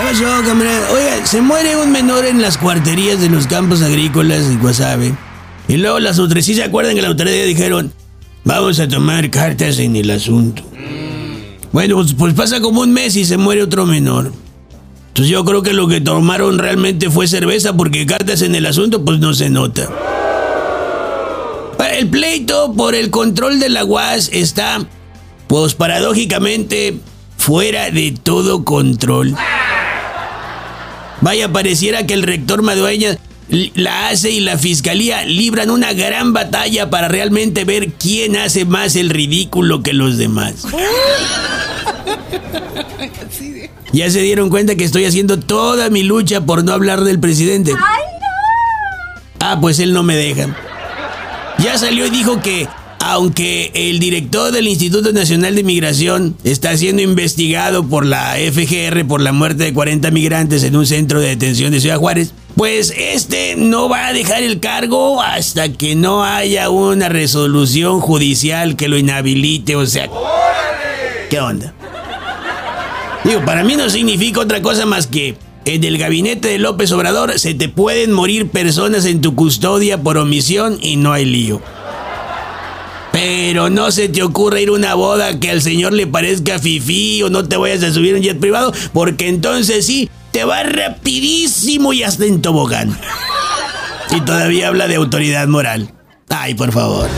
¿Qué pasó, camarada? Oiga, se muere un menor en las cuarterías de los campos agrícolas en Guasave. Y luego las autoridades, ¿sí se acuerdan que la autoridad dijeron, vamos a tomar cartas en el asunto? Bueno, pues, pues pasa como un mes y se muere otro menor. Entonces yo creo que lo que tomaron realmente fue cerveza porque cartas en el asunto pues no se nota. El pleito por el control de la UAS está, pues paradójicamente, fuera de todo control. Vaya, pareciera que el rector Madueña la hace y la fiscalía libran una gran batalla para realmente ver quién hace más el ridículo que los demás. Ya se dieron cuenta que estoy haciendo toda mi lucha por no hablar del presidente. Ah, pues él no me deja. Ya salió y dijo que aunque el director del Instituto Nacional de Migración está siendo investigado por la FGR por la muerte de 40 migrantes en un centro de detención de Ciudad Juárez, pues este no va a dejar el cargo hasta que no haya una resolución judicial que lo inhabilite, o sea... ¿Qué onda? Digo, para mí no significa otra cosa más que en el gabinete de López Obrador se te pueden morir personas en tu custodia por omisión y no hay lío. Pero no se te ocurra ir a una boda que al señor le parezca fifí o no te vayas a subir un jet privado, porque entonces sí, te va rapidísimo y hasta en tobogán. Y todavía habla de autoridad moral. Ay, por favor.